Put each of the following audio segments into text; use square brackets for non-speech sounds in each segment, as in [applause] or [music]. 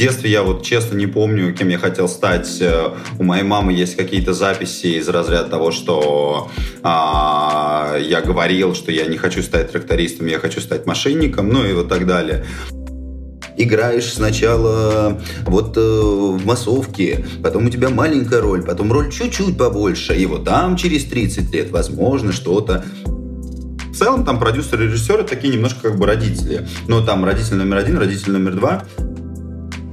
детстве я вот честно не помню, кем я хотел стать. Э, у моей мамы есть какие-то записи из разряда того, что а, я говорил, что я не хочу стать трактористом, я хочу стать мошенником, ну и вот так далее играешь сначала вот э, в массовке, потом у тебя маленькая роль, потом роль чуть-чуть побольше, и вот там через 30 лет, возможно, что-то в целом там продюсеры и режиссеры такие немножко как бы родители. Но там родитель номер один, родитель номер два.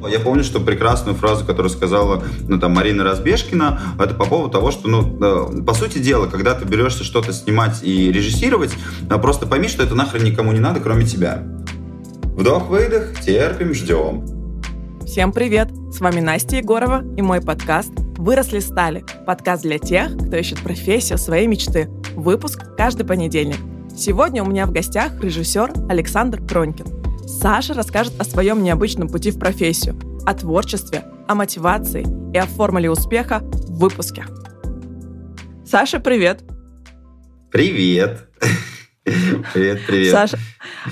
Я помню, что прекрасную фразу, которую сказала ну, там, Марина Разбежкина, это по поводу того, что, ну, э, по сути дела, когда ты берешься что-то снимать и режиссировать, э, просто пойми, что это нахрен никому не надо, кроме тебя. Вдох-выдох, терпим, ждем. Всем привет! С вами Настя Егорова и мой подкаст «Выросли стали» – подкаст для тех, кто ищет профессию своей мечты. Выпуск каждый понедельник. Сегодня у меня в гостях режиссер Александр Пронькин. Саша расскажет о своем необычном пути в профессию, о творчестве, о мотивации и о формуле успеха в выпуске. Саша, привет! Привет! [laughs] Привет, привет. Саша,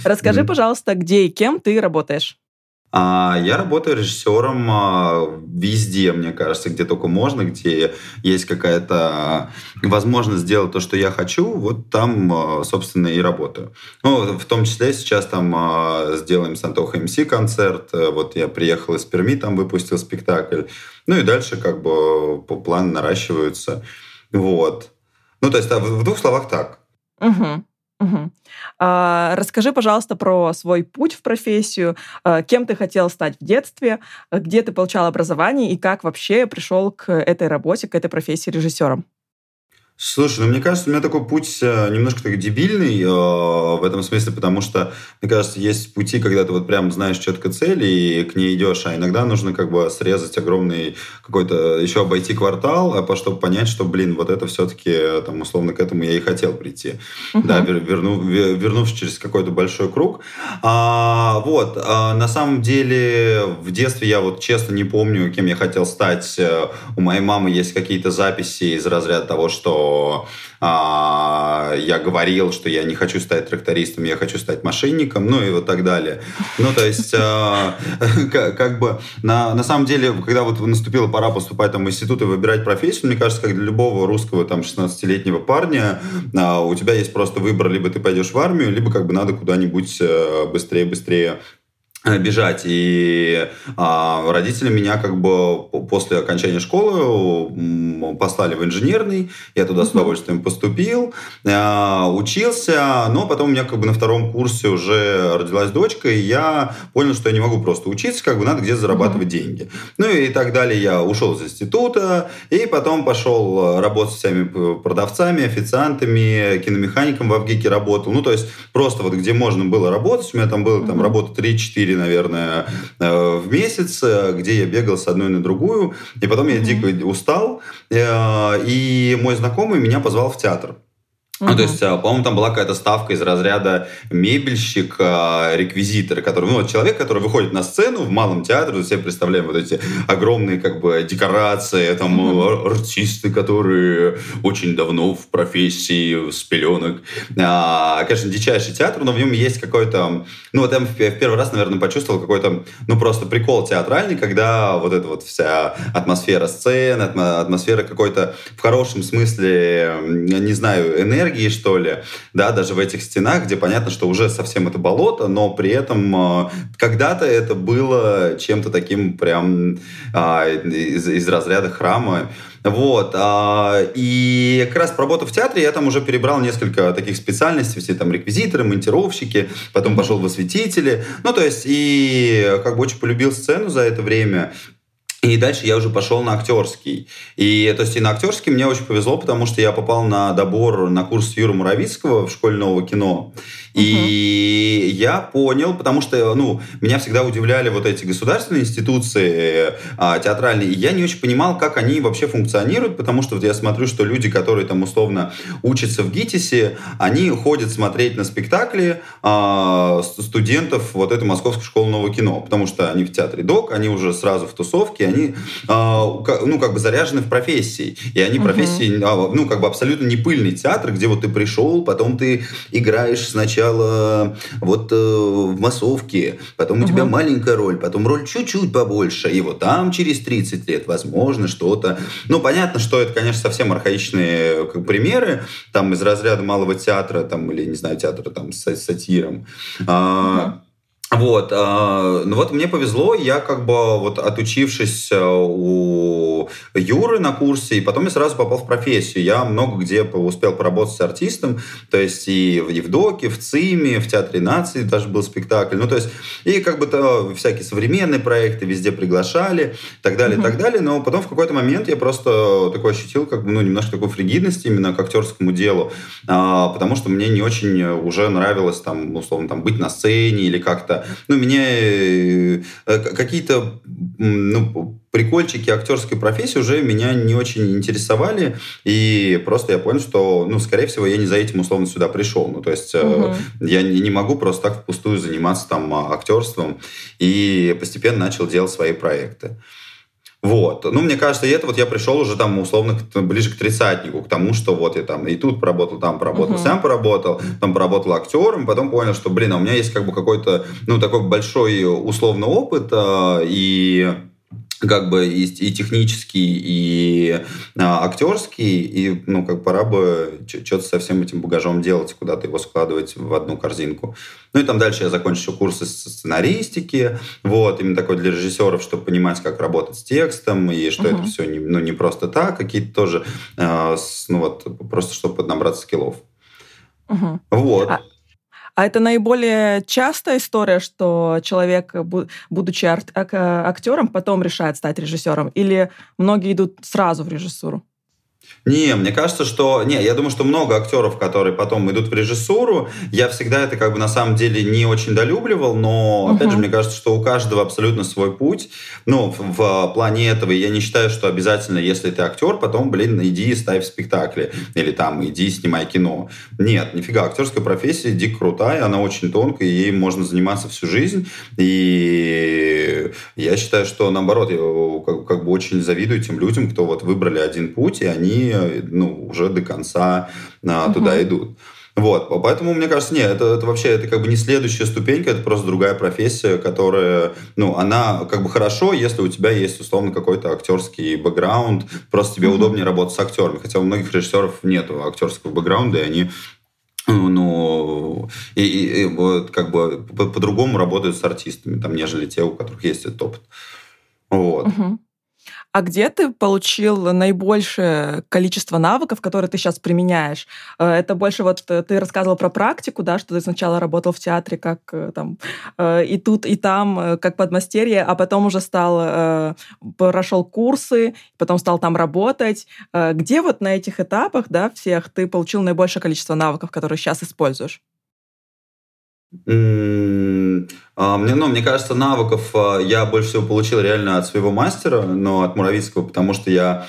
расскажи, пожалуйста, где и кем ты работаешь? А, я работаю режиссером а, везде, мне кажется, где только можно, где есть какая-то возможность сделать то, что я хочу, вот там, а, собственно, и работаю. Ну, в том числе сейчас там сделаем с Антохой МС концерт, вот я приехал из Перми, там выпустил спектакль, ну и дальше как бы по плану наращиваются, вот. Ну, то есть в двух словах так. Угу. Угу. А, расскажи, пожалуйста, про свой путь в профессию, а, кем ты хотел стать в детстве, где ты получал образование и как вообще пришел к этой работе, к этой профессии режиссером. Слушай, ну мне кажется, у меня такой путь э, немножко такой дебильный э, в этом смысле, потому что, мне кажется, есть пути, когда ты вот прям знаешь четко цель и к ней идешь, а иногда нужно как бы срезать огромный какой-то, еще обойти квартал, а чтобы понять, что, блин, вот это все-таки, э, там, условно, к этому я и хотел прийти. Uh-huh. Да, верну, вернувшись через какой-то большой круг. А, вот, а, на самом деле, в детстве я вот честно не помню, кем я хотел стать. Э, у моей мамы есть какие-то записи из разряда того, что а, я говорил, что я не хочу стать трактористом, я хочу стать мошенником, ну и вот так далее. Ну, то есть, а, [laughs] как, как бы, на, на самом деле, когда вот наступила пора поступать там, в институт и выбирать профессию, мне кажется, как для любого русского там 16-летнего парня, а, у тебя есть просто выбор, либо ты пойдешь в армию, либо как бы надо куда-нибудь быстрее-быстрее э, Э, бежать. И а, родители меня как бы после окончания школы послали в инженерный. Я туда с удовольствием поступил, а, учился, но потом у меня как бы на втором курсе уже родилась дочка, и я понял, что я не могу просто учиться, как бы надо где-то зарабатывать деньги. Ну и так далее. Я ушел из института, и потом пошел работать с всеми продавцами, официантами, киномехаником в Авгике работал. Ну, то есть просто вот где можно было работать, у меня там было там работа 3-4 наверное, э, в месяц, э, где я бегал с одной на другую. И потом я дико устал. Э, и мой знакомый меня позвал в театр. Ну, то есть, а, по-моему, там была какая-то ставка из разряда мебельщик, а, реквизитор, который, ну, человек, который выходит на сцену в малом театре, все представляем вот эти огромные, как бы, декорации, там, mm-hmm. артисты, которые очень давно в профессии, с пеленок. А, конечно, дичайший театр, но в нем есть какой-то, ну, вот я в первый раз, наверное, почувствовал какой-то, ну, просто прикол театральный, когда вот эта вот вся атмосфера сцены, атмосфера какой-то, в хорошем смысле, не знаю, энергии, энергии, что ли, да, даже в этих стенах, где понятно, что уже совсем это болото, но при этом э, когда-то это было чем-то таким прям а, из, из разряда храма. Вот. А, и как раз поработав в театре, я там уже перебрал несколько таких специальностей, все там реквизиторы, монтировщики, потом пошел в осветители. Ну, то есть, и как бы очень полюбил сцену за это время. И дальше я уже пошел на актерский. И то есть и на актерский мне очень повезло, потому что я попал на добор на курс Юры Муравицкого в школе нового кино. И угу. я понял, потому что, ну, меня всегда удивляли вот эти государственные институции а, театральные, и я не очень понимал, как они вообще функционируют, потому что вот я смотрю, что люди, которые там условно учатся в ГИТИСе, они ходят смотреть на спектакли а, студентов вот этой Московской школы нового кино, потому что они в театре ДОК, они уже сразу в тусовке, они, а, ну, как бы заряжены в профессии, и они профессии, а, ну, как бы абсолютно не пыльный театр, где вот ты пришел, потом ты играешь сначала сначала вот э, в массовке, потом у тебя маленькая роль, потом роль чуть-чуть побольше, и вот там через 30 лет, возможно, что-то. Ну, понятно, что это, конечно, совсем архаичные как, примеры, там из разряда малого театра, там, или, не знаю, театра там с сатиром. А, вот, э, ну вот мне повезло, я как бы вот отучившись э, у Юры на курсе, и потом я сразу попал в профессию. Я много где успел поработать с артистом, то есть и в Евдоке, в ЦИМе, в Театре нации даже был спектакль. Ну, то есть, и как бы то всякие современные проекты везде приглашали, так далее, mm-hmm. так далее. Но потом в какой-то момент я просто такой ощутил, как бы, ну, немножко такой фригидности именно к актерскому делу, а, потому что мне не очень уже нравилось там, условно, там, быть на сцене или как-то ну, меня э, какие-то ну, прикольчики актерской профессии уже меня не очень интересовали, и просто я понял, что, ну, скорее всего, я не за этим условно сюда пришел. Ну, то есть угу. я не, не могу просто так впустую заниматься там а, актерством, и постепенно начал делать свои проекты. Вот. Ну, мне кажется, и это вот я пришел уже там условно ближе к тридцатнику, к тому, что вот я там и тут поработал, там поработал, uh-huh. сам поработал, там поработал актером, потом понял, что, блин, а у меня есть как бы какой-то, ну, такой большой условно опыт, э, и как бы и, и технический, и а, актерский, и, ну, как пора бы что-то со всем этим багажом делать, куда-то его складывать в одну корзинку. Ну, и там дальше я закончил курсы сценаристики, вот, именно такой для режиссеров, чтобы понимать, как работать с текстом, и что uh-huh. это все не, ну, не просто так, какие-то тоже, э, с, ну, вот, просто чтобы набраться скиллов. Uh-huh. Вот. А, а это наиболее частая история, что человек, будучи актером, потом решает стать режиссером? Или многие идут сразу в режиссуру? Не, мне кажется, что... Не, я думаю, что много актеров, которые потом идут в режиссуру. Я всегда это как бы на самом деле не очень долюбливал, но, опять uh-huh. же, мне кажется, что у каждого абсолютно свой путь. Ну, в, в плане этого я не считаю, что обязательно, если ты актер, потом, блин, иди и ставь спектакли. Или там, иди снимай кино. Нет, нифига, актерская профессия дико крутая, она очень тонкая, и ей можно заниматься всю жизнь. И я считаю, что, наоборот, я как, как бы очень завидую тем людям, кто вот выбрали один путь, и они ну, уже до конца а, туда идут. Вот, поэтому, мне кажется, нет, это, это вообще, это как бы не следующая ступенька, это просто другая профессия, которая, ну, она как бы хорошо, если у тебя есть, условно, какой-то актерский бэкграунд, просто тебе mm-hmm. удобнее работать с актерами, хотя у многих режиссеров нет актерского бэкграунда, и они ну, и, и, и вот как бы по-другому работают с артистами, там, нежели те, у которых есть этот опыт. Вот. Угу. А где ты получил наибольшее количество навыков, которые ты сейчас применяешь? Э, это больше вот э, ты рассказывал про практику, да, что ты сначала работал в театре как э, там и тут, и там, как подмастерье, а потом уже стал, прошел курсы, потом стал там работать. Где вот на этих этапах, да, всех ты получил наибольшее количество навыков, которые сейчас используешь? А, мне, ну, мне кажется, навыков а, я больше всего получил реально от своего мастера, но от Муравицкого, потому что я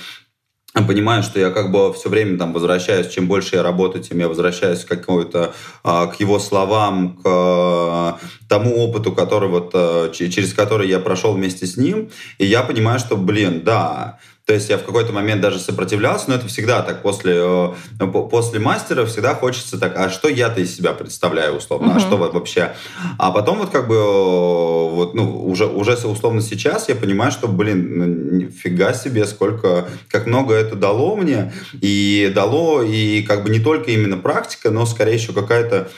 понимаю, что я как бы все время там возвращаюсь, чем больше я работаю, тем я возвращаюсь к какому-то, а, к его словам, к тому опыту, который вот, через который я прошел вместе с ним, и я понимаю, что, блин, да, то есть я в какой-то момент даже сопротивлялся, но это всегда так. После, э, после мастера всегда хочется так, а что я-то из себя представляю условно, uh-huh. а что вообще? А потом вот как бы э, вот, ну, уже, уже условно сейчас я понимаю, что, блин, нифига себе, сколько, как много это дало мне. И дало, и как бы не только именно практика, но скорее еще какая-то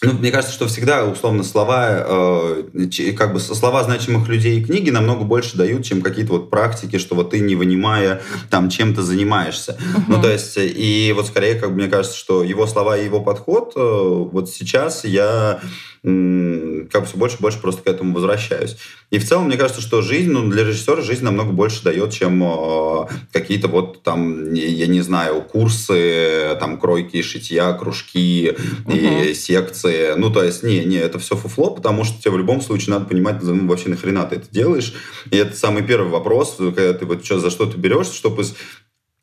ну, мне кажется, что всегда, условно, слова, э, как бы слова значимых людей и книги намного больше дают, чем какие-то вот практики, что вот ты, не вынимая, там, чем-то занимаешься. Uh-huh. Ну, то есть, и вот скорее, как бы, мне кажется, что его слова и его подход, э, вот сейчас я как бы все больше и больше просто к этому возвращаюсь. И в целом, мне кажется, что жизнь, ну, для режиссера жизнь намного больше дает, чем э, какие-то вот там, я не знаю, курсы, там, кройки, шитья, кружки угу. и секции. Ну, то есть, не, не, это все фуфло, потому что тебе в любом случае надо понимать, ну, вообще нахрена ты это делаешь. И это самый первый вопрос, когда ты вот что, за что ты берешься, чтобы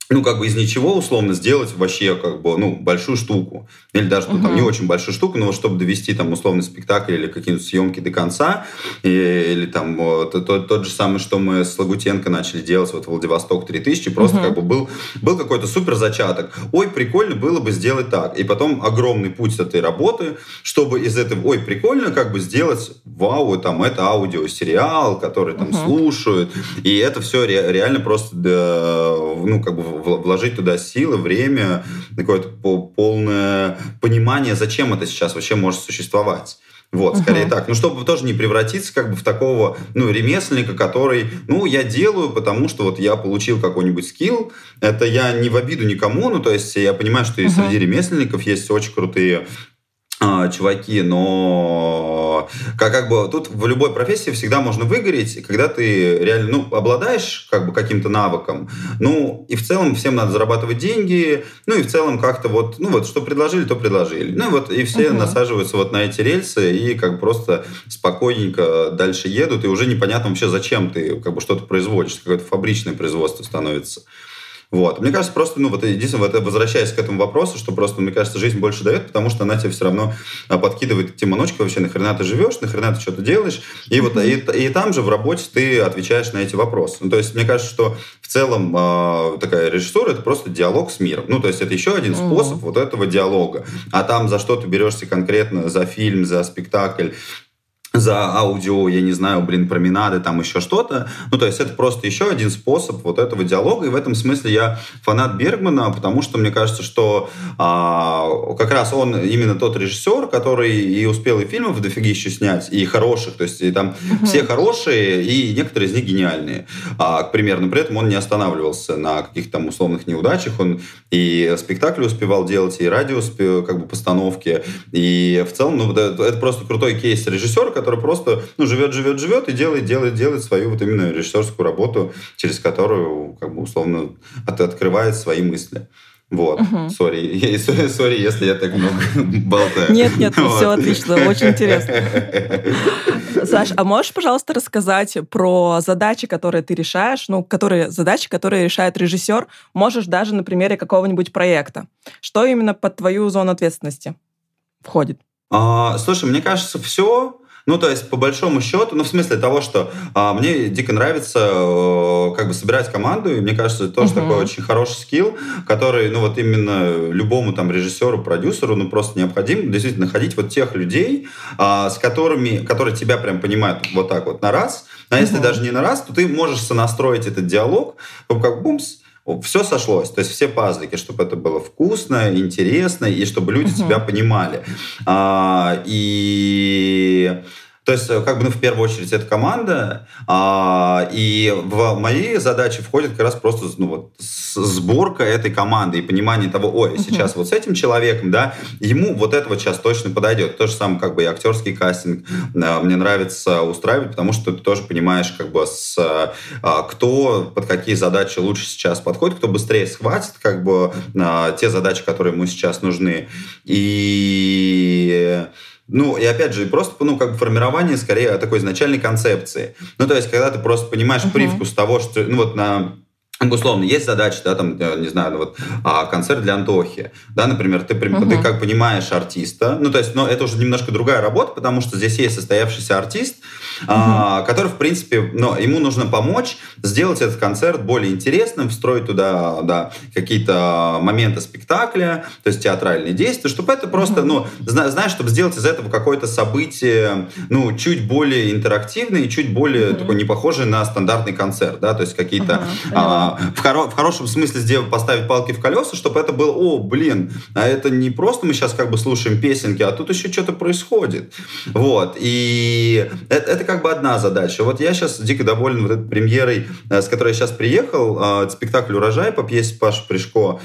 ну, как бы из ничего, условно, сделать вообще, как бы, ну, большую штуку. Или даже, ну, там, не очень большую штуку, но чтобы довести, там, условный спектакль или какие-нибудь съемки до конца, и, или, там, вот, тот, тот же самый, что мы с Лагутенко начали делать, вот, Владивосток 3000, просто, как бы, был, был какой-то супер зачаток. Ой, прикольно было бы сделать так. И потом огромный путь этой работы, чтобы из этого, ой, прикольно, как бы, сделать, вау, там, это аудиосериал, который, там, слушают, и это все ре, реально просто, да, ну, как бы, вложить туда силы, время, какое-то полное понимание, зачем это сейчас вообще может существовать. Вот, скорее uh-huh. так. Ну, чтобы тоже не превратиться как бы в такого, ну, ремесленника, который, ну, я делаю, потому что вот я получил какой-нибудь скилл. Это я не в обиду никому, ну, то есть я понимаю, что и uh-huh. среди ремесленников есть очень крутые чуваки, но как, как бы тут в любой профессии всегда можно выгореть, когда ты реально ну, обладаешь как бы каким-то навыком. Ну, и в целом всем надо зарабатывать деньги, ну и в целом как-то вот, ну вот, что предложили, то предложили. Ну и вот, и все угу. насаживаются вот на эти рельсы и как бы просто спокойненько дальше едут, и уже непонятно вообще, зачем ты как бы что-то производишь, какое-то фабричное производство становится. Вот. Мне кажется, просто, ну, вот единственное, вот, возвращаясь к этому вопросу, что просто, мне кажется, жизнь больше дает, потому что она тебе все равно а, подкидывает те маночки вообще, нахрена ты живешь, нахрена ты что-то делаешь, и вот и, и там же в работе ты отвечаешь на эти вопросы. Ну, то есть, мне кажется, что в целом э, такая режиссура — это просто диалог с миром. Ну, то есть, это еще один способ вот этого диалога. А там за что ты берешься конкретно, за фильм, за спектакль, за аудио, я не знаю, блин, променады, там еще что-то. Ну, то есть это просто еще один способ вот этого диалога. И в этом смысле я фанат Бергмана, потому что мне кажется, что а, как раз он именно тот режиссер, который и успел и фильмов дофигища снять, и хороших. То есть и там угу. все хорошие, и некоторые из них гениальные. А, к примеру, но при этом он не останавливался на каких-то там условных неудачах. Он и спектакли успевал делать, и радио как бы постановки. И в целом, ну, это, это просто крутой кейс режиссера, который просто ну, живет, живет, живет и делает, делает, делает свою вот именно режиссерскую работу, через которую, как бы, условно, от, открывает свои мысли. Вот, сори, угу. [laughs] сори, если я так много [laughs] болтаю. Нет, нет, вот. все отлично, очень интересно. [laughs] Саш, а можешь, пожалуйста, рассказать про задачи, которые ты решаешь, ну, которые задачи, которые решает режиссер, можешь даже на примере какого-нибудь проекта. Что именно под твою зону ответственности входит? А, слушай, мне кажется, все ну, то есть, по большому счету, ну, в смысле того, что а, мне дико нравится э, как бы собирать команду, и мне кажется, это тоже uh-huh. такой очень хороший скилл, который, ну, вот именно любому там режиссеру, продюсеру, ну, просто необходим действительно находить вот тех людей, а, с которыми, которые тебя прям понимают вот так вот на раз, а uh-huh. если даже не на раз, то ты можешь сонастроить этот диалог, как бумс, все сошлось, то есть все пазлики, чтобы это было вкусно, интересно, и чтобы люди uh-huh. тебя понимали. А, и то есть, э, как бы, ну, в первую очередь, это команда, а, и в мои задачи входит как раз просто, ну, вот, сборка этой команды и понимание того, ой, сейчас uh-huh. вот с этим человеком, да, ему вот этого сейчас точно подойдет. То же самое, как бы, и актерский кастинг а, мне нравится устраивать, потому что ты тоже понимаешь, как бы, с, а, кто под какие задачи лучше сейчас подходит, кто быстрее схватит, как бы, а, те задачи, которые ему сейчас нужны. И ну, и опять же, просто, ну, как бы формирование скорее такой изначальной концепции. Ну, то есть, когда ты просто понимаешь uh-huh. привкус того, что, ну, вот на условно, есть задача, да, там, не знаю, ну, вот, а, концерт для Антохи, да, например, ты, uh-huh. ты как понимаешь артиста, ну, то есть, но это уже немножко другая работа, потому что здесь есть состоявшийся артист, uh-huh. а, который, в принципе, ну, ему нужно помочь сделать этот концерт более интересным, встроить туда, да, какие-то моменты спектакля, то есть театральные действия, чтобы это просто, uh-huh. ну, знаешь, чтобы сделать из этого какое-то событие, ну, чуть более интерактивное и чуть более uh-huh. такое не похожее на стандартный концерт, да, то есть какие-то uh-huh в, хоро в хорошем смысле сделать, поставить палки в колеса, чтобы это было, о, блин, а это не просто мы сейчас как бы слушаем песенки, а тут еще что-то происходит. Вот. И это, это как бы одна задача. Вот я сейчас дико доволен вот этой премьерой, э, с которой я сейчас приехал, а, спектакль «Урожай» по пьесе Паши Пришко.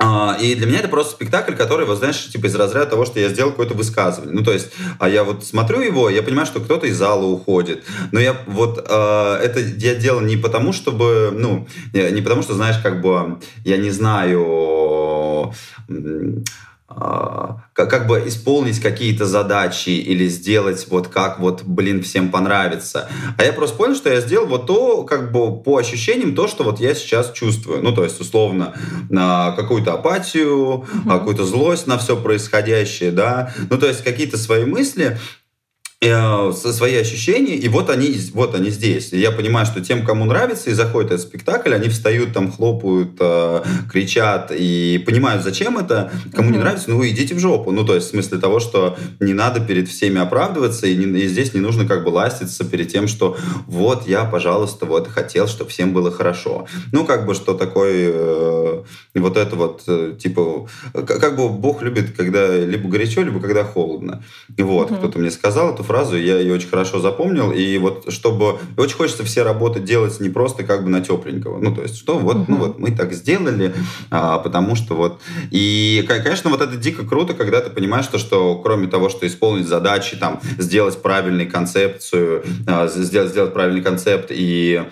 А, и для меня это просто спектакль, который, вот знаешь, типа из разряда того, что я сделал какое-то высказывание. Ну, то есть, а я вот смотрю его, я понимаю, что кто-то из зала уходит. Но я вот э, это я делал не потому, чтобы, ну, не потому, что, знаешь, как бы, я не знаю, как бы исполнить какие-то задачи или сделать вот как вот, блин, всем понравится. А я просто понял, что я сделал вот то, как бы по ощущениям, то, что вот я сейчас чувствую. Ну, то есть, условно, на какую-то апатию, mm-hmm. какую-то злость на все происходящее, да. Ну, то есть, какие-то свои мысли, Э, свои ощущения, и вот они, вот они здесь. И я понимаю, что тем, кому нравится и заходит этот спектакль, они встают там, хлопают, э, кричат и понимают, зачем это. Кому mm-hmm. не нравится, ну идите в жопу. Ну, то есть в смысле того, что не надо перед всеми оправдываться, и, не, и здесь не нужно как бы ластиться перед тем, что вот я, пожалуйста, вот хотел, чтобы всем было хорошо. Ну, как бы, что такое э, вот это вот, э, типа, как бы Бог любит, когда либо горячо, либо когда холодно. Вот, mm-hmm. кто-то мне сказал эту фразу, я ее очень хорошо запомнил. И вот чтобы... очень хочется все работы делать не просто как бы на тепленького. Ну, то есть, что вот, uh-huh. ну вот мы так сделали, а, потому что вот... И, конечно, вот это дико круто, когда ты понимаешь, что, что кроме того, что исполнить задачи, там, сделать правильную концепцию, а, сделать, сделать правильный концепт и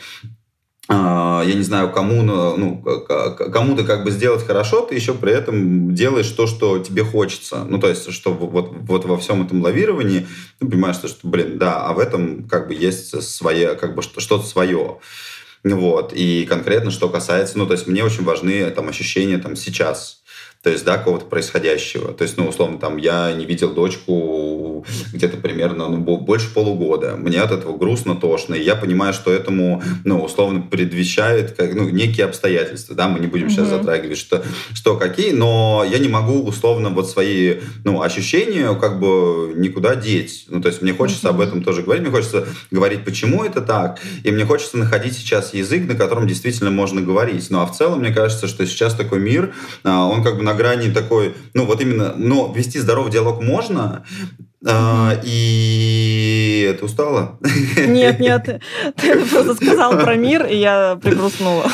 я не знаю, кому, ну, кому-то как бы сделать хорошо, ты еще при этом делаешь то, что тебе хочется. Ну, то есть, что вот, вот во всем этом лавировании ты понимаешь, что, что, блин, да, а в этом как бы есть свое, как бы что-то свое. Вот. И конкретно, что касается, ну, то есть мне очень важны там ощущения там сейчас то есть, да, какого-то происходящего. То есть, ну, условно, там, я не видел дочку где-то примерно, ну, больше полугода. Мне от этого грустно, тошно, и я понимаю, что этому, ну, условно, предвещает, как, ну, некие обстоятельства, да, мы не будем mm-hmm. сейчас затрагивать, что, что какие, но я не могу, условно, вот свои, ну, ощущения как бы никуда деть. Ну, то есть, мне хочется mm-hmm. об этом тоже говорить, мне хочется говорить, почему это так, и мне хочется находить сейчас язык, на котором действительно можно говорить. Ну, а в целом, мне кажется, что сейчас такой мир, а, он как бы на грани такой, ну вот именно, но вести здоровый диалог можно, а, и ты устала? Нет, нет, ты просто сказал про мир, и я пригрустнула.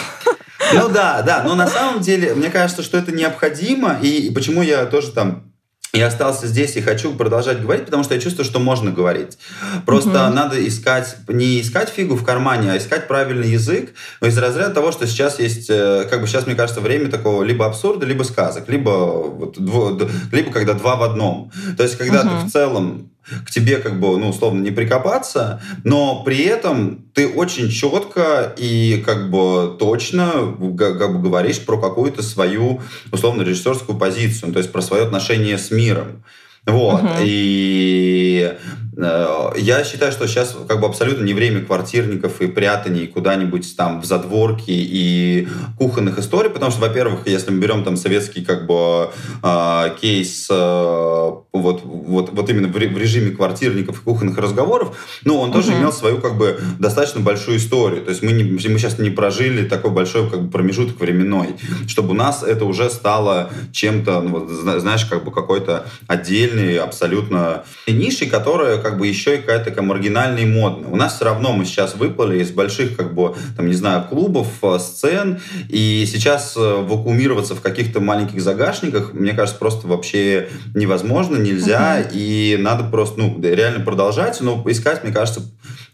Ну да, да, но на самом деле, мне кажется, что это необходимо, и почему я тоже там я остался здесь и хочу продолжать говорить, потому что я чувствую, что можно говорить. Просто mm-hmm. надо искать, не искать фигу в кармане, а искать правильный язык. Но из разряда того, что сейчас есть, э, как бы сейчас, мне кажется, время такого либо абсурда, либо сказок, либо, вот, дво, либо когда два в одном. То есть, когда mm-hmm. ты в целом к тебе как бы, ну, условно, не прикопаться, но при этом ты очень четко и как бы точно как бы говоришь про какую-то свою, условно, режиссерскую позицию, то есть про свое отношение с миром. Вот. Uh-huh. И я считаю, что сейчас как бы абсолютно не время квартирников и прятаний куда-нибудь там в задворке и кухонных историй, потому что, во-первых, если мы берем там советский как бы э, кейс э, вот, вот, вот именно в, в режиме квартирников и кухонных разговоров, ну, он тоже имел свою как бы достаточно большую историю. То есть мы, не, мы сейчас не прожили такой большой как бы промежуток временной, чтобы у нас это уже стало чем-то, ну, вот, знаешь, как бы какой-то отдельной абсолютно нишей, которая как бы еще и какая-то такая маргинальная и модная. У нас все равно мы сейчас выпали из больших, как бы, там, не знаю, клубов, э, сцен, и сейчас э, вакуумироваться в каких-то маленьких загашниках, мне кажется, просто вообще невозможно, нельзя, uh-huh. и надо просто, ну, реально продолжать, но искать, мне кажется,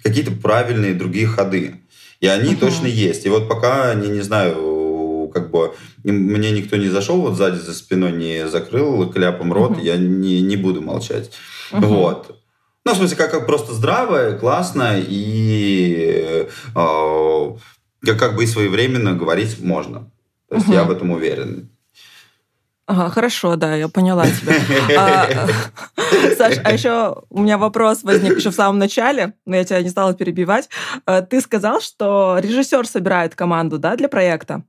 какие-то правильные другие ходы. И они uh-huh. точно есть. И вот пока, не, не знаю, как бы мне никто не зашел вот сзади за спиной, не закрыл кляпом рот, угу. я не, не буду молчать. Угу. Вот. Ну, в смысле, как, как просто здраво, классно и э, как, как бы и своевременно говорить можно. То есть угу. я в этом уверен. Ага, хорошо, да, я поняла тебя. А, [laughs] Саш, а еще у меня вопрос возник еще в самом начале, но я тебя не стала перебивать. Э, ты сказал, что режиссер собирает команду, да, для проекта.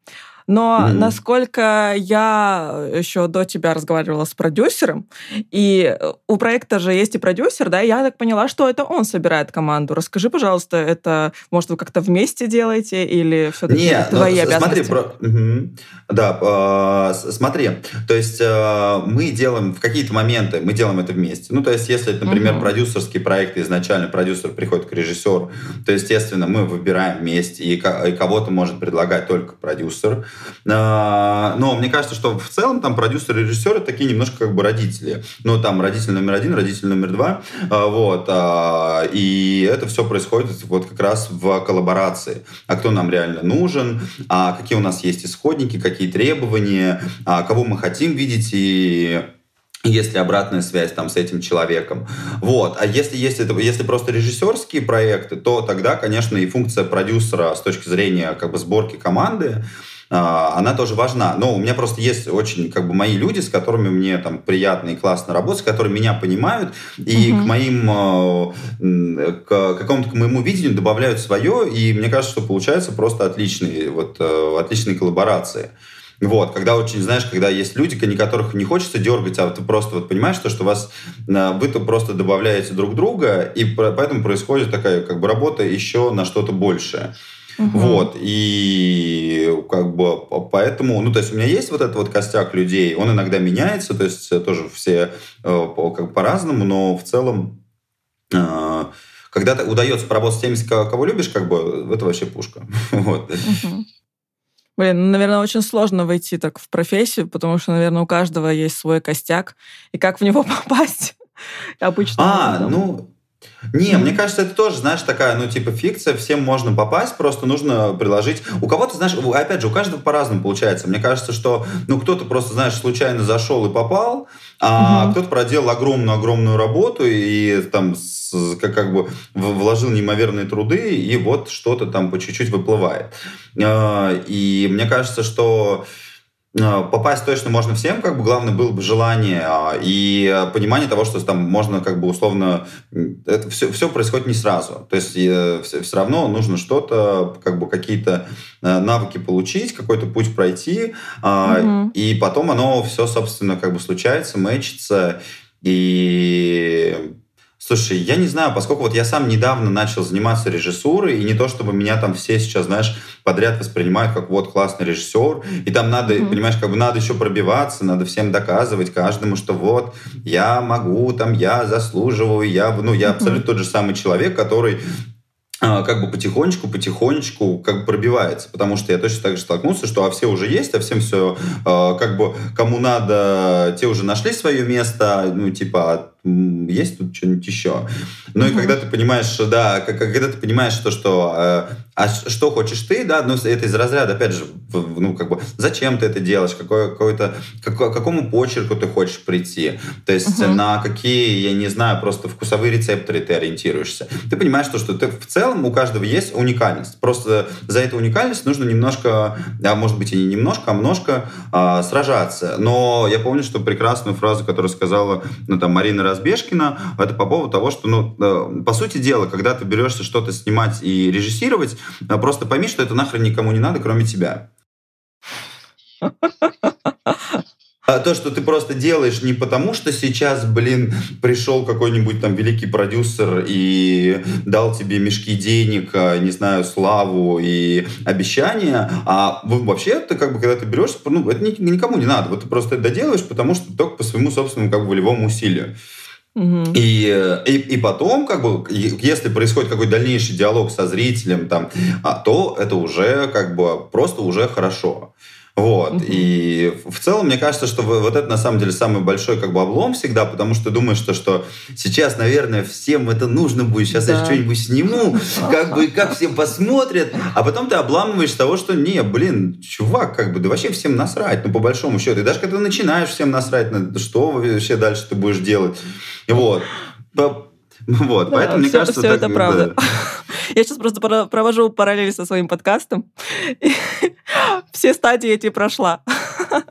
Но mm-hmm. насколько я еще до тебя разговаривала с продюсером, и у проекта же есть и продюсер, да, я так поняла, что это он собирает команду. Расскажи, пожалуйста, это, может, вы как-то вместе делаете или все-таки Нет, твои ну, обязанности? Смотри, про... угу. Да, э, смотри, то есть э, мы делаем в какие-то моменты, мы делаем это вместе. Ну, то есть, если, например, угу. продюсерский проект, изначально продюсер приходит к режиссеру, то, естественно, мы выбираем вместе, и, и кого-то может предлагать только продюсер. А, но мне кажется, что в целом там продюсеры и режиссеры такие немножко как бы родители. Ну, там родитель номер один, родитель номер два. А, вот. А, и это все происходит вот как раз в коллаборации. А кто нам реально нужен, а какие у нас есть исходники, какие требования, кого мы хотим видеть и есть ли обратная связь там с этим человеком. Вот. А если есть это, если просто режиссерские проекты, то тогда, конечно, и функция продюсера с точки зрения как бы сборки команды, а, она тоже важна. Но у меня просто есть очень как бы мои люди, с которыми мне там приятно и классно работать, которые меня понимают и угу. к моим а, к какому-то к моему видению добавляют свое, и мне кажется, что получается просто отличные вот э, отличные коллаборации. Вот, когда очень, знаешь, когда есть люди, которых не хочется дергать, а ты просто вот понимаешь, что, что вас, вы-то просто добавляете друг друга, и поэтому происходит такая как бы работа еще на что-то большее. Угу. Вот, и как бы поэтому, ну, то есть у меня есть вот этот вот костяк людей, он иногда меняется, то есть тоже все э, как по-разному, но в целом э, когда удается поработать с теми, кого любишь, как бы это вообще пушка. [laughs] вот. Угу. Блин, ну, наверное, очень сложно войти так в профессию, потому что, наверное, у каждого есть свой костяк. И как в него [laughs] попасть? Обычно. А, ну, не, мне кажется, это тоже, знаешь, такая, ну, типа, фикция, всем можно попасть, просто нужно приложить. У кого-то, знаешь, опять же, у каждого по-разному получается. Мне кажется, что, ну, кто-то просто, знаешь, случайно зашел и попал, а угу. кто-то проделал огромную-огромную работу и там с, как, как бы вложил неимоверные труды, и вот что-то там по чуть-чуть выплывает. А, и мне кажется, что попасть точно можно всем, как бы главное было бы желание а, и понимание того, что там можно как бы условно это все, все происходит не сразу. То есть все, все равно нужно что-то, как бы какие-то э, навыки получить, какой-то путь пройти, угу. и потом оно все, собственно, как бы случается, мэчится, и Слушай, я не знаю, поскольку вот я сам недавно начал заниматься режиссурой, и не то, чтобы меня там все сейчас, знаешь, подряд воспринимают как вот классный режиссер, и там надо, mm-hmm. понимаешь, как бы надо еще пробиваться, надо всем доказывать каждому, что вот я могу, там я заслуживаю, я, ну, я mm-hmm. абсолютно тот же самый человек, который а, как бы потихонечку, потихонечку как бы пробивается, потому что я точно так же столкнулся, что а все уже есть, а всем все, а, как бы кому надо, те уже нашли свое место, ну типа а есть тут что-нибудь еще. Ну и когда ты понимаешь, да, когда ты понимаешь то, что э, а что хочешь ты, да, ну это из разряда, опять же, ну как бы зачем ты это делаешь, какой, какой-то, как, какому почерку ты хочешь прийти, то есть mm-hmm. на какие, я не знаю, просто вкусовые рецепторы ты ориентируешься. Ты понимаешь то, что ты в целом у каждого есть уникальность, просто за эту уникальность нужно немножко, а может быть и не немножко, а немножко а, сражаться. Но я помню, что прекрасную фразу, которую сказала, ну там Марина Разбежкина, это по поводу того, что, ну, э, по сути дела, когда ты берешься что-то снимать и режиссировать, э, просто пойми, что это нахрен никому не надо, кроме тебя. [laughs] А то, что ты просто делаешь не потому, что сейчас, блин, [laughs] пришел какой-нибудь там великий продюсер и дал тебе мешки денег, а, не знаю, славу и обещания, а вообще это как бы, когда ты берешь, ну, это никому не надо. Вот ты просто это доделаешь, потому что только по своему собственному как бы волевому усилию. И, и, и потом, как бы, если происходит какой-то дальнейший диалог со зрителем, там, а, то это уже как бы просто уже хорошо. Вот. Угу. И в целом, мне кажется, что вот это на самом деле самый большой как бы облом всегда, потому что думаешь, что, что сейчас, наверное, всем это нужно будет, сейчас да. я что-нибудь сниму, как бы, как все посмотрят, а потом ты обламываешь того, что не, блин, чувак, как бы, да вообще всем насрать, ну, по большому счету. И даже когда начинаешь всем насрать, на что вообще дальше ты будешь делать. Вот. [laughs] Вот, да, поэтому, все, мне кажется... Все так, это правда. Да. Я сейчас просто провожу параллели со своим подкастом. [laughs] Все стадии эти прошла.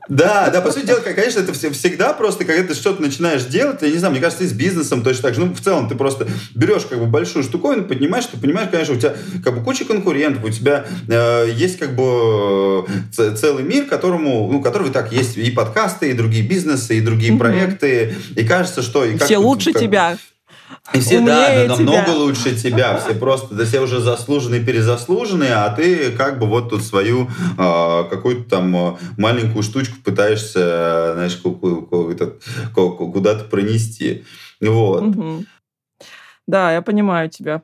Да, да, по сути дела, конечно, это всегда просто, когда ты что-то начинаешь делать, я не знаю, мне кажется, и с бизнесом точно так же. Ну, в целом, ты просто берешь как бы большую штуковину, поднимаешь, ты понимаешь, конечно, у тебя как бы куча конкурентов, у тебя э, есть как бы э, целый мир, которому, ну, который так есть и подкасты, и другие бизнесы, и другие проекты, и кажется, что... И Все лучше как, тебя. И все, да, намного тебя. лучше тебя. Все просто, да все уже заслуженные, перезаслуженные, а ты как бы вот тут свою э, какую-то там а, маленькую штучку пытаешься, знаешь, куда-то пронести. Вот. Угу. Да, я понимаю тебя.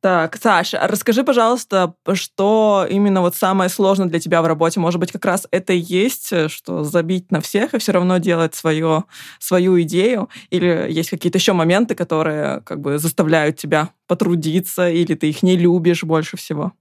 Так, Саша, расскажи, пожалуйста, что именно вот самое сложное для тебя в работе? Может быть, как раз это и есть, э, что забить на всех и все равно делать свое, свою идею? Или есть какие-то еще моменты, которые как бы заставляют тебя потрудиться, или ты их не любишь больше всего?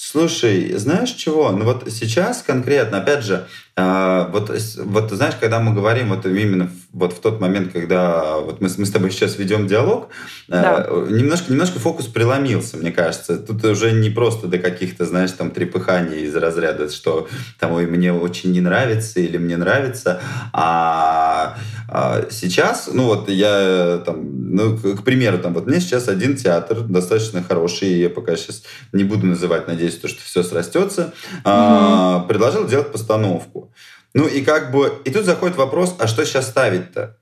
Слушай, знаешь чего? Ну вот сейчас конкретно, опять же, вот, вот знаешь, когда мы говорим вот именно вот в тот момент, когда вот мы, мы с тобой сейчас ведем диалог, да. э, немножко, немножко фокус преломился, мне кажется. Тут уже не просто до каких-то, знаешь, там трепыханий из разряда, что там, ой, мне очень не нравится или мне нравится, а, а сейчас, ну вот я там, ну, к, к примеру, там вот мне сейчас один театр достаточно хороший, я пока сейчас не буду называть, надеюсь, то, что все срастется, mm-hmm. а, предложил делать постановку. Ну и как бы, и тут заходит вопрос, а что сейчас ставить-то?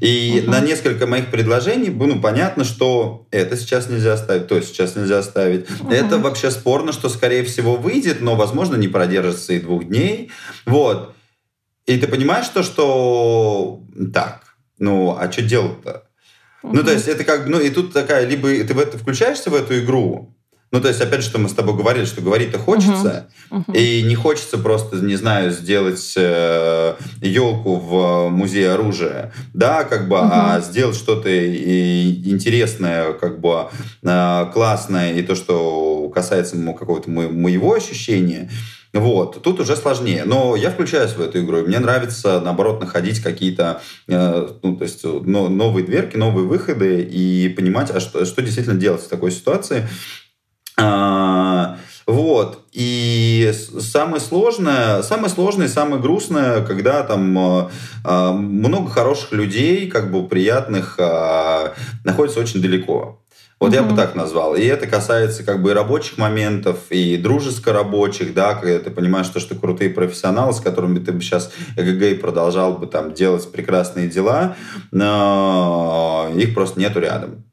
И угу. на несколько моих предложений, ну, понятно, что это сейчас нельзя ставить, то сейчас нельзя ставить. Угу. Это вообще спорно, что, скорее всего, выйдет, но, возможно, не продержится и двух дней. Вот. И ты понимаешь то, что так, ну, а что делать-то? Угу. Ну, то есть это как бы, ну, и тут такая, либо ты в это включаешься в эту игру, ну, то есть, опять же, что мы с тобой говорили, что говорить-то хочется, uh-huh. Uh-huh. и не хочется просто, не знаю, сделать э, елку в музее оружия, да, как бы, uh-huh. а сделать что-то интересное, как бы, э, классное, и то, что касается какого-то моего ощущения, вот, тут уже сложнее. Но я включаюсь в эту игру, и мне нравится, наоборот, находить какие-то э, ну, то есть, но, новые дверки, новые выходы и понимать, а что, что действительно делать в такой ситуации. А, вот. И самое сложное, самое сложное и самое грустное, когда там а, а, много хороших людей, как бы приятных, а, находится очень далеко. Вот mm-hmm. я бы так назвал. И это касается как бы и рабочих моментов, и дружеско-рабочих, да, когда ты понимаешь, что, что крутые профессионалы, с которыми ты бы сейчас эгг продолжал бы там делать прекрасные дела, но их просто нету рядом.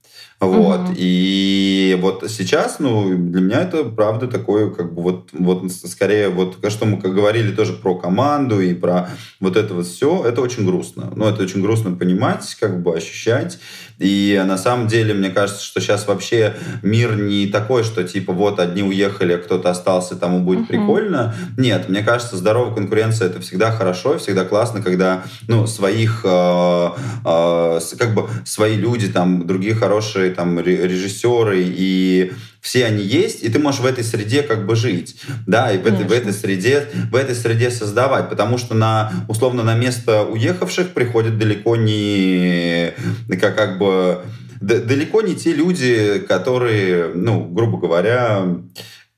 Вот. Угу. И вот сейчас, ну, для меня это правда такое, как бы вот, вот скорее, вот, что мы как говорили тоже про команду и про вот это вот все, это очень грустно. Ну, это очень грустно понимать, как бы ощущать. И на самом деле, мне кажется, что сейчас вообще мир не такой, что типа вот одни уехали, а кто-то остался, тому будет uh-huh. прикольно. Нет, мне кажется, здоровая конкуренция это всегда хорошо, всегда классно, когда ну своих э, э, как бы свои люди там другие хорошие там режиссеры и все они есть, и ты можешь в этой среде как бы жить, да, и в этой, в этой среде, в этой среде создавать, потому что на, условно, на место уехавших приходят далеко не, как, как бы, далеко не те люди, которые, ну, грубо говоря,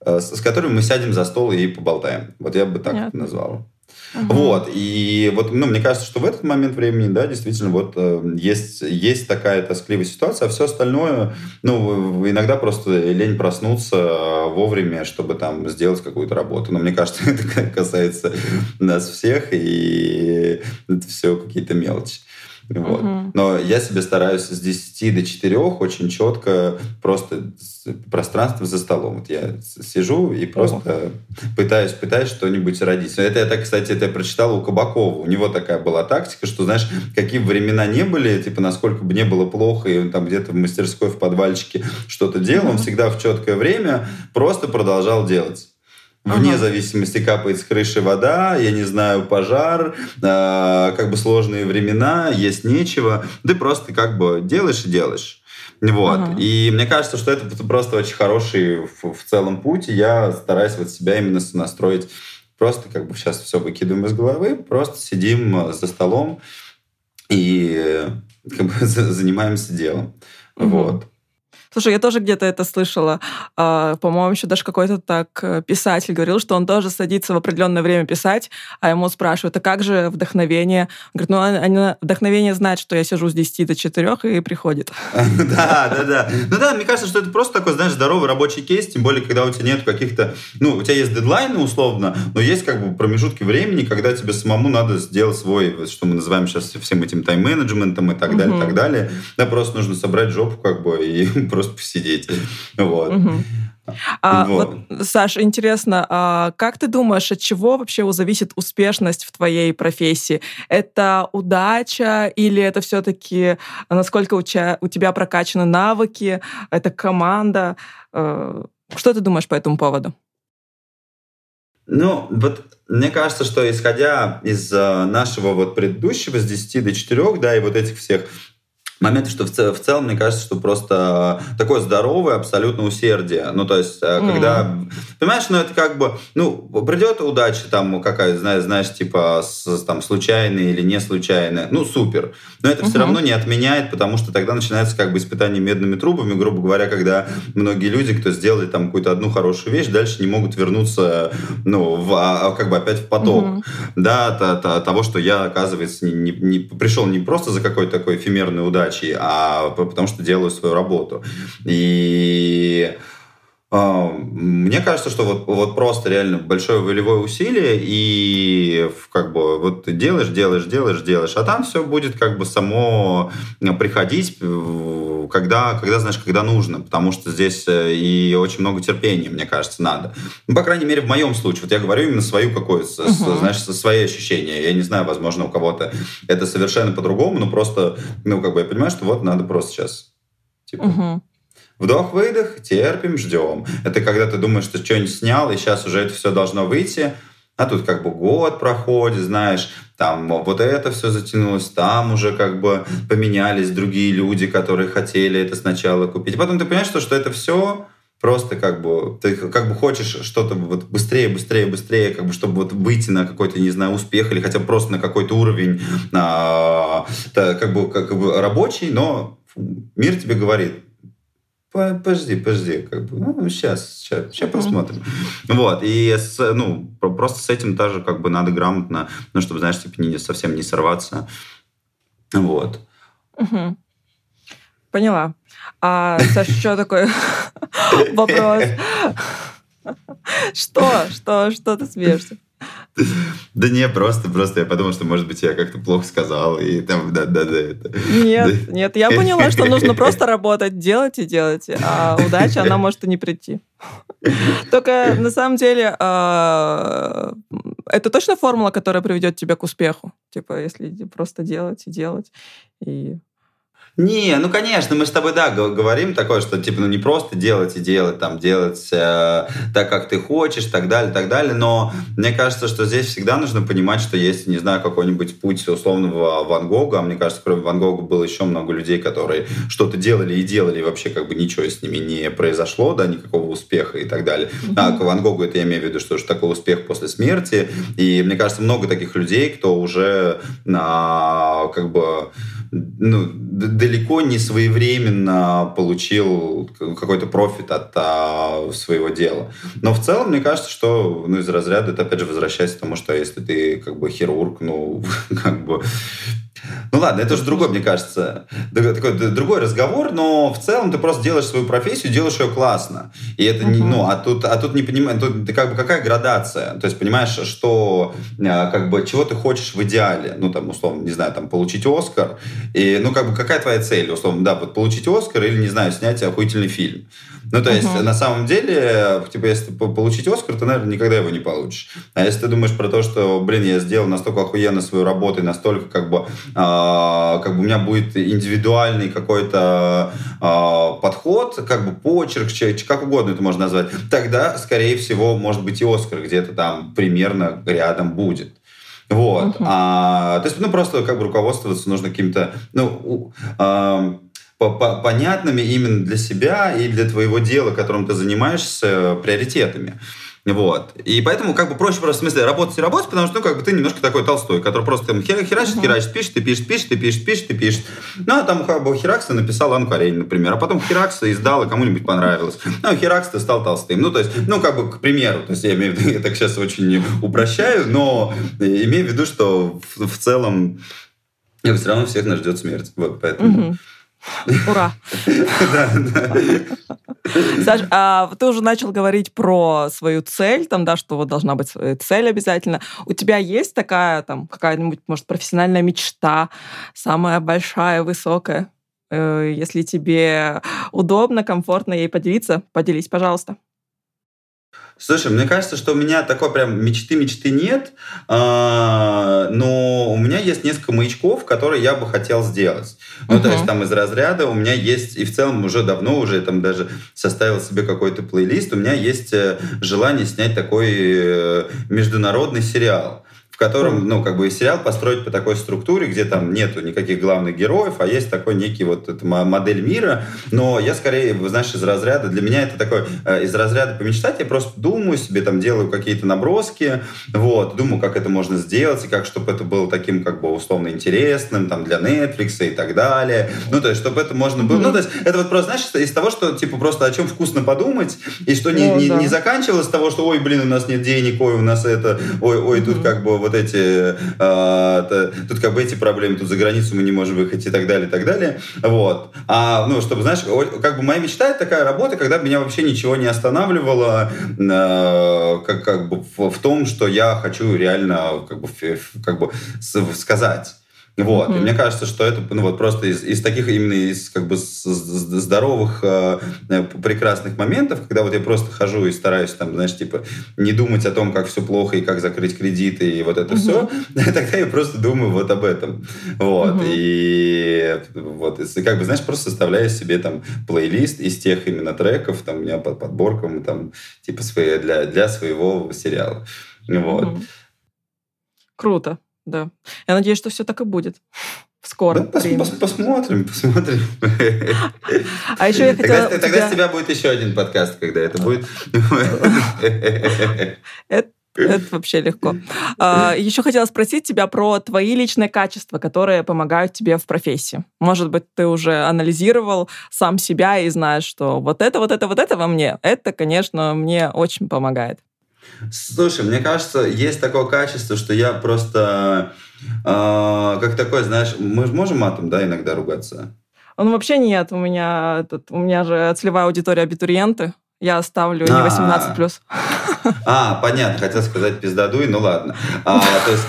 э, с, с которыми мы сядем за стол и поболтаем. Вот я бы так Понятно. назвал. Угу. Вот, и вот, ну, мне кажется, что в этот момент времени, да, действительно, вот э, есть, есть такая тоскливая ситуация, а все остальное, ну, иногда просто лень проснуться э, вовремя, чтобы там сделать какую-то работу. Но мне кажется, [laughs] это касается нас всех, и это все какие-то мелочи. Вот. Угу. Но я себе стараюсь с 10 до 4 очень четко просто пространство за столом. Вот я сижу и просто О. пытаюсь, пытаюсь что-нибудь родить. Это я так, кстати, это я прочитал у Кабакова. У него такая была тактика, что, знаешь, какие времена не были, типа, насколько бы не было плохо, и он там где-то в мастерской, в подвальчике что-то делал, он всегда в четкое время просто продолжал делать. Вне зависимости, капает с крыши вода, я не знаю, пожар, э, как бы сложные времена, есть нечего. Ты просто как бы делаешь и делаешь. Вот. Ага. И мне кажется, что это просто очень хороший в, в целом путь, и я стараюсь вот себя именно настроить. Просто как бы сейчас все выкидываем из головы, просто сидим э, за столом и как бы [laughs] занимаемся делом. Угу. Вот. Слушай, я тоже где-то это слышала. А, по-моему, еще даже какой-то так э, писатель говорил, что он тоже садится в определенное время писать, а ему спрашивают, а как же вдохновение? Он говорит, ну, они, вдохновение знает, что я сижу с 10 до 4 и приходит. [laughs] Да, да, да. Ну да, мне кажется, что это просто такой, знаешь, здоровый рабочий кейс, тем более, когда у тебя нет каких-то... Ну, у тебя есть дедлайны, условно, но есть как бы промежутки времени, когда тебе самому надо сделать свой, что мы называем сейчас всем этим тайм-менеджментом и так далее, и так далее. Да, просто нужно собрать жопу как бы и [laughs] просто просто посидеть. [laughs] Вот. А, вот. Вот, Саш, интересно, а как ты думаешь, от чего вообще зависит успешность в твоей профессии? Это удача или это все-таки насколько у тебя, у тебя прокачаны навыки, это команда? Э, что ты думаешь по этому поводу? Ну, вот мне кажется, что исходя из э, нашего вот предыдущего с 10 до 4, да, и вот этих всех момент, что в, цел, в целом, мне кажется, что просто такое здоровое абсолютно усердие. Ну, то есть, mm. когда... Понимаешь, ну, это как бы... Ну, придет удача там какая, знаешь, знаешь типа, с, там, случайная или не случайная. Ну, супер. Но это mm-hmm. все равно не отменяет, потому что тогда начинается как бы испытание медными трубами, грубо говоря, когда многие люди, кто сделали там какую-то одну хорошую вещь, дальше не могут вернуться, ну, в, а, как бы опять в поток. Mm-hmm. Да, то, то, того, что я, оказывается, не, не, не, пришел не просто за какой-то такой эфемерной удачей, задачей, а потому что делаю свою работу. И мне кажется, что вот, вот просто реально большое волевое усилие, и как бы вот делаешь, делаешь, делаешь, делаешь, а там все будет как бы само приходить, когда, когда знаешь, когда нужно, потому что здесь э, и очень много терпения, мне кажется, надо. Ну, по крайней мере, в моем случае. Вот я говорю именно свою какую-то, uh-huh. знаешь, свои ощущения. Я не знаю, возможно, у кого-то это совершенно по-другому, но просто, ну, как бы я понимаю, что вот надо просто сейчас, типа... Uh-huh Вдох-выдох, терпим, ждем. Это когда ты думаешь, что что-нибудь снял, и сейчас уже это все должно выйти, а тут как бы год проходит, знаешь, там вот это все затянулось, там уже как бы поменялись другие люди, которые хотели это сначала купить. Потом ты понимаешь, что, что это все просто как бы ты как бы хочешь что-то вот быстрее, быстрее, быстрее, как бы чтобы вот выйти на какой-то, не знаю, успех или хотя бы просто на какой-то уровень а, как бы как бы рабочий, но мир тебе говорит, подожди, подожди, как бы, ну, сейчас, сейчас, сейчас посмотрим. Вот, и, с, ну, просто с этим тоже как бы надо грамотно, ну, чтобы, знаешь, типа, не, совсем не сорваться. Вот. Угу. Поняла. А, Саша, что такой [laughs] вопрос? [laughs] Что? Что? Что ты смеешься? Да не, просто, просто я подумал, что, может быть, я как-то плохо сказал, и там, да, да, да. Это. Нет, да. нет, я поняла, что нужно [laughs] просто работать, делать и делать, а удача, она может и не прийти. [laughs] Только на самом деле а, это точно формула, которая приведет тебя к успеху? Типа, если просто делать и делать, и не, ну конечно, мы с тобой, да, говорим такое, что типа, ну не просто делать и делать, там, делать э, так, как ты хочешь, так далее, так далее, но мне кажется, что здесь всегда нужно понимать, что есть, не знаю, какой-нибудь путь условного Ван Гога, а мне кажется, кроме Ван Гога было еще много людей, которые что-то делали и делали, и вообще как бы ничего с ними не произошло, да, никакого успеха и так далее. А к Ван Гогу это я имею в виду, что же такой успех после смерти, и мне кажется, много таких людей, кто уже а, как бы ну, далеко не своевременно получил какой-то профит от а, своего дела. Но в целом, мне кажется, что ну, из разряда это опять же возвращается к тому, что если ты как бы хирург, ну, [laughs] как бы ну ладно, это же другой, мне кажется, такой другой разговор, но в целом ты просто делаешь свою профессию, делаешь ее классно. И это не, ну, а тут, а тут не понимаешь, тут как бы какая градация? То есть понимаешь, что а, как бы чего ты хочешь в идеале? Ну, там, условно, не знаю, там, получить Оскар. И, ну, как бы какая твоя цель? Условно, да, вот получить Оскар или, не знаю, снять охуительный фильм. Ну, то есть, на самом деле, типа, если получить Оскар, ты, наверное, никогда его не получишь. А если ты думаешь про то, что, блин, я сделал настолько охуенно свою работу, и настолько, как бы, э, как бы у меня будет индивидуальный какой-то э, подход, как бы почерк, как угодно это можно назвать, тогда, скорее всего, может быть и Оскар где-то там примерно рядом будет. Вот. Uh-huh. А, то есть, ну, просто как бы руководствоваться нужно каким-то, ну, э, понятными именно для себя и для твоего дела, которым ты занимаешься, приоритетами. Вот. И поэтому как бы проще просто в смысле работать и работать, потому что ну, как бы ты немножко такой толстой, который просто там хер, херачит, uh-huh. херачит, пишет, и пишет, пишет, и пишет, пишет, и пишет. Ну, а там как бы Херакса написал Анну Каренин, например, а потом Херакса издал, и кому-нибудь понравилось. Ну, Херакс стал толстым. Ну, то есть, ну, как бы, к примеру, то есть я имею в виду, [laughs] я так сейчас очень упрощаю, но имею в виду, что в, в целом все равно всех нас ждет смерть. Вот, поэтому... Uh-huh. Ура! Саш, а ты уже начал говорить про свою цель, там, да, что вот должна быть цель обязательно. У тебя есть такая, там, какая-нибудь, может, профессиональная мечта, самая большая, высокая? Э, если тебе удобно, комфортно ей поделиться, поделись, пожалуйста. Слушай, мне кажется, что у меня такой прям мечты-мечты нет, а, но у меня есть несколько маячков, которые я бы хотел сделать. Ну, uh-huh. то есть там из разряда у меня есть, и в целом уже давно уже там даже составил себе какой-то плейлист, у меня есть э, желание снять такой э, международный сериал в котором, ну, как бы сериал построить по такой структуре, где там нету никаких главных героев, а есть такой некий вот эта модель мира. Но я скорее, знаешь, из разряда, для меня это такой, э, из разряда помечтать, я просто думаю себе, там, делаю какие-то наброски, вот, думаю, как это можно сделать, и как, чтобы это было таким, как бы, условно интересным, там, для Netflix и так далее. Ну, то есть, чтобы это можно было... Mm-hmm. Ну, то есть, это вот просто, знаешь, из того, что, типа, просто о чем вкусно подумать, и что не, ну, не, да. не заканчивалось с того, что, ой, блин, у нас нет денег, ой, у нас это, ой, ой, mm-hmm. тут как бы вот эти, э, тут как бы эти проблемы, тут за границу мы не можем выехать и так далее, и так далее. Вот. А, ну, чтобы, знаешь, как бы моя мечта это такая работа, когда меня вообще ничего не останавливало, э, как, как бы в, в том, что я хочу реально как бы, как бы сказать. Вот. Mm-hmm. И мне кажется, что это ну, вот просто из, из таких именно из как бы здоровых, э, э, прекрасных моментов, когда вот я просто хожу и стараюсь там, знаешь, типа не думать о том, как все плохо и как закрыть кредиты и вот это mm-hmm. все, [laughs] тогда я просто думаю вот об этом. Вот. Mm-hmm. И вот, и, как бы, знаешь, просто составляю себе там плейлист из тех именно треков, там у меня под подборком там типа свои, для, для своего сериала. Вот. Mm-hmm. Круто. Да. Я надеюсь, что все так и будет. В скором да, времени. Пос, пос, посмотрим, посмотрим. А еще я хотела... Тогда, тогда с тебя будет еще один подкаст, когда это будет. Это это вообще легко. А, еще хотела спросить тебя про твои личные качества, которые помогают тебе в профессии. Может быть, ты уже анализировал сам себя и знаешь, что вот это, вот это, вот это во мне. Это, конечно, мне очень помогает. Слушай, мне кажется, есть такое качество, что я просто э, как такой, знаешь, мы же можем матом, да, иногда ругаться. Ну, вообще нет. У меня, этот, у меня же целевая аудитория абитуриенты. Я ставлю не 18 плюс. [laughs] А, понятно, хотел сказать пиздадуй, ну ладно. А, то есть,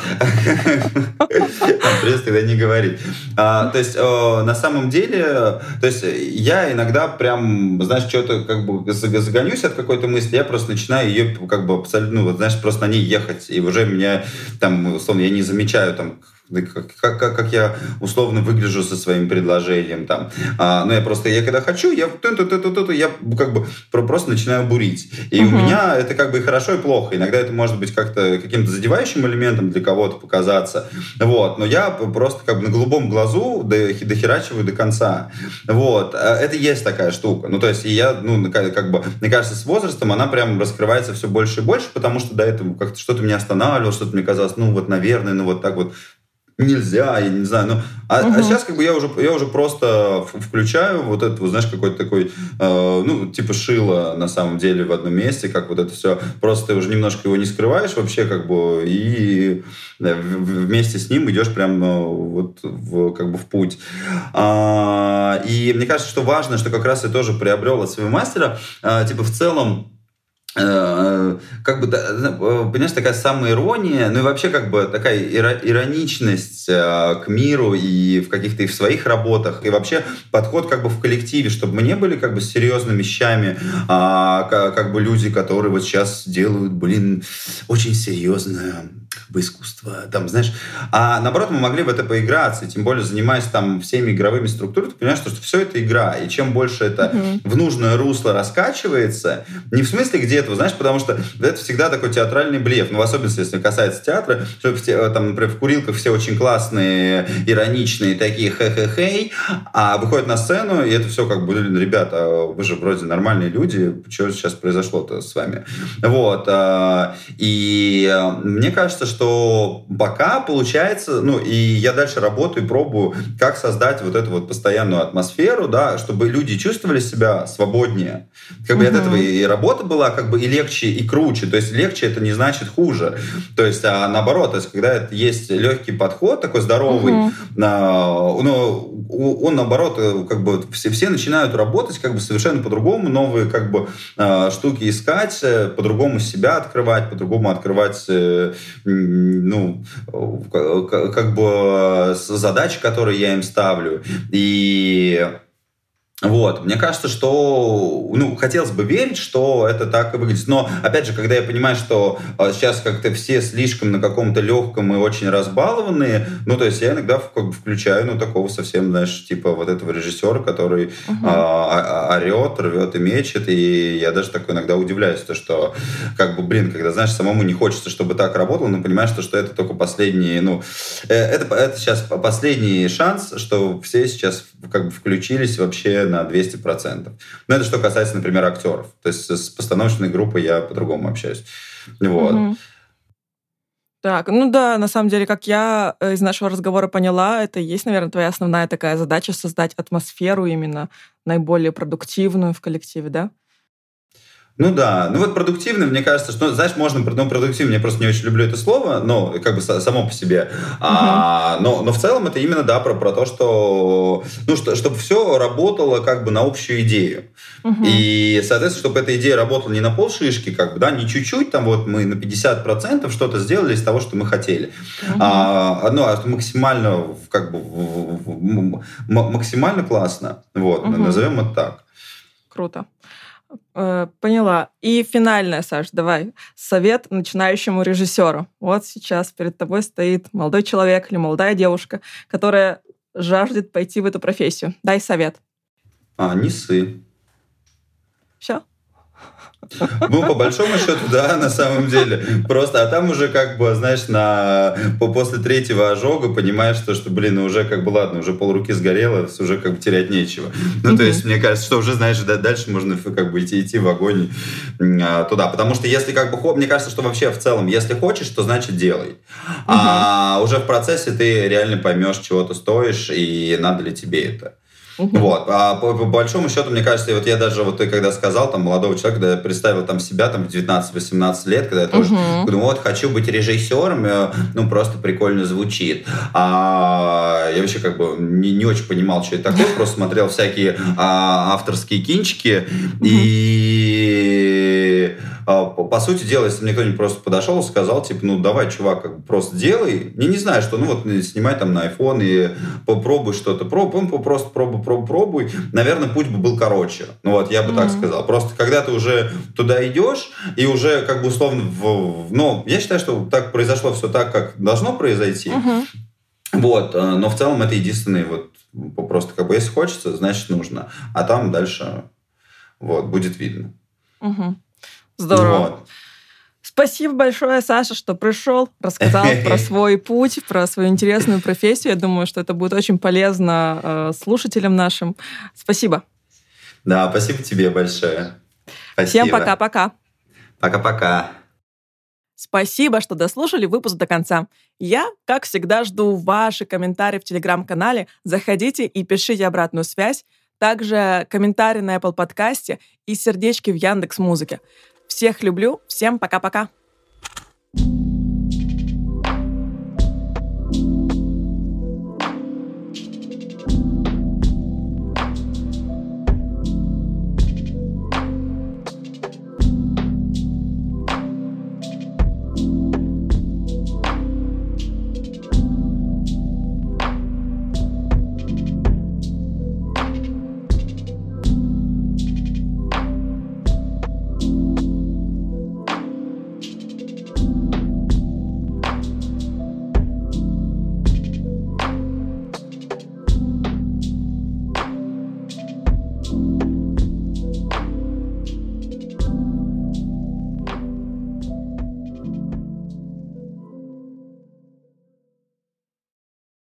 [laughs] придется тогда не говорить. А, то есть, на самом деле, то есть, я иногда прям, знаешь, что-то как бы загонюсь от какой-то мысли, я просто начинаю ее как бы абсолютно, ну, вот, знаешь, просто на ней ехать, и уже меня там, условно, я не замечаю там как, как, как я условно выгляжу со своим предложением там. А, но я просто, я когда хочу, я, ту -ту -ту -ту -ту, я как бы просто начинаю бурить. И uh-huh. у меня это как бы и хорошо, и плохо. Иногда это может быть как-то каким-то задевающим элементом для кого-то показаться. Вот. Но я просто как бы на голубом глазу дохерачиваю до конца. Вот. А это есть такая штука. Ну, то есть я, ну, как бы, мне кажется, с возрастом она прям раскрывается все больше и больше, потому что до этого как-то что-то меня останавливало, что-то мне казалось, ну, вот, наверное, ну, вот так вот нельзя, я не знаю. Ну, а, угу. а сейчас как бы я уже, я уже просто включаю вот это, вот, знаешь, какой-то такой, э, ну, типа шило на самом деле в одном месте, как вот это все. Просто ты уже немножко его не скрываешь вообще, как бы, и вместе с ним идешь прям э, вот в, как бы в путь. А, и мне кажется, что важно, что как раз я тоже приобрел от своего мастера, а, типа в целом как бы, э, понимаешь, такая самая ирония, ну и вообще как бы такая ироничность э, к миру и в каких-то и в своих работах, и вообще подход как бы в коллективе, чтобы мы не были как бы серьезными вещами, а как бы люди, которые вот сейчас делают, блин, очень серьезное бы искусство, там, знаешь, а наоборот мы могли в это поиграться, тем более занимаясь там всеми игровыми структурами, ты понимаешь, что, что все это игра, и чем больше это mm-hmm. в нужное русло раскачивается, не в смысле где-то, знаешь, потому что это всегда такой театральный блеф, ну, в особенности, если касается театра, что там, например, в курилках все очень классные, ироничные, такие хе-хе-хей, а выходят на сцену, и это все как бы, ребята, вы же вроде нормальные люди, что сейчас произошло-то с вами? Вот, а, и э, мне кажется, кажется, что пока получается, ну, и я дальше работаю и пробую, как создать вот эту вот постоянную атмосферу, да, чтобы люди чувствовали себя свободнее. Как бы угу. от этого и работа была как бы и легче, и круче. То есть легче это не значит хуже. То есть, а наоборот, то есть, когда это есть легкий подход, такой здоровый, угу. а, ну, он наоборот, э, как бы все, все начинают работать как бы совершенно по-другому, новые как бы а, штуки искать, э, по-другому себя открывать, по-другому открывать э, ну, как бы задачи, которые я им ставлю. И Вот, мне кажется, что, ну, хотелось бы верить, что это так и выглядит. Но, опять же, когда я понимаю, что э, сейчас как-то все слишком на каком-то легком и очень разбалованные, ну, то есть я иногда как бы включаю, ну, такого совсем, знаешь, типа вот этого режиссера, который uh-huh. а, орет, рвет и мечет, и я даже такой иногда удивляюсь, то, что, как бы, блин, когда, знаешь, самому не хочется, чтобы так работало, но понимаешь, что, что это только последний, ну, э, это, это сейчас последний шанс, что все сейчас как бы включились вообще на 200%. Но это что касается, например, актеров. То есть с постановочной группой я по-другому общаюсь. Вот. Угу. Так, ну да, на самом деле, как я э, из нашего разговора поняла, это и есть, наверное, твоя основная такая задача создать атмосферу именно наиболее продуктивную в коллективе, да? Ну да, ну вот продуктивный, мне кажется, что, знаешь, можно, ну, продуктивный, я просто не очень люблю это слово, но как бы само по себе. Uh-huh. А, но, но в целом это именно, да, про, про то, что, ну, что, чтобы все работало как бы на общую идею. Uh-huh. И, соответственно, чтобы эта идея работала не на полшишки, как бы, да, не чуть-чуть, там вот мы на 50% что-то сделали из того, что мы хотели. Uh-huh. А, ну, а максимально, как бы, максимально классно, вот, uh-huh. назовем это так. Круто. Э, поняла. И финальное, Саш, давай. Совет начинающему режиссеру. Вот сейчас перед тобой стоит молодой человек или молодая девушка, которая жаждет пойти в эту профессию. Дай совет. А, не сы. Все? Ну, по большому счету, да, на самом деле. Просто, а там уже как бы, знаешь, на, по, после третьего ожога понимаешь, что, что, блин, уже как бы, ладно, уже полруки сгорело, уже как бы терять нечего. Ну, то есть, мне кажется, что уже, знаешь, дальше можно как бы идти, идти в огонь а, туда. Потому что если как бы, мне кажется, что вообще в целом, если хочешь, то значит делай. А уже в процессе ты реально поймешь, чего ты стоишь и надо ли тебе это. Угу. Вот. А по, по большому счету, мне кажется, вот я даже вот ты когда сказал, там, молодого человека, когда я представил там себя, там, в 19-18 лет, когда я тоже угу. думаю, вот, хочу быть режиссером, э, ну, просто прикольно звучит. А я вообще как бы не, не очень понимал, что это такое, просто смотрел всякие а, авторские кинчики, угу. и а, по сути дела, если мне кто-нибудь просто подошел и сказал, типа, ну, давай, чувак, как бы просто делай. Не, не знаю, что, ну, вот снимай там на iPhone и попробуй что-то, пробуй, ну, просто пробуй, пробуй, пробуй. Наверное, путь бы был короче. Ну, вот, я бы mm-hmm. так сказал. Просто когда ты уже туда идешь, и уже, как бы, условно, в, ну, я считаю, что так произошло все так, как должно произойти. Mm-hmm. Вот, э, но в целом это единственный вот просто как бы если хочется, значит нужно, а там дальше вот будет видно. Угу. Здорово. Вот. Спасибо большое, Саша, что пришел, рассказал [laughs] про свой путь, про свою интересную профессию. Я думаю, что это будет очень полезно э, слушателям нашим. Спасибо. Да, спасибо тебе большое. Спасибо. Всем пока-пока. Пока-пока. Спасибо, что дослушали выпуск до конца. Я, как всегда, жду ваши комментарии в Телеграм-канале. Заходите и пишите обратную связь. Также комментарии на Apple подкасте и сердечки в Яндекс Музыке. Всех люблю. Всем пока-пока. thank you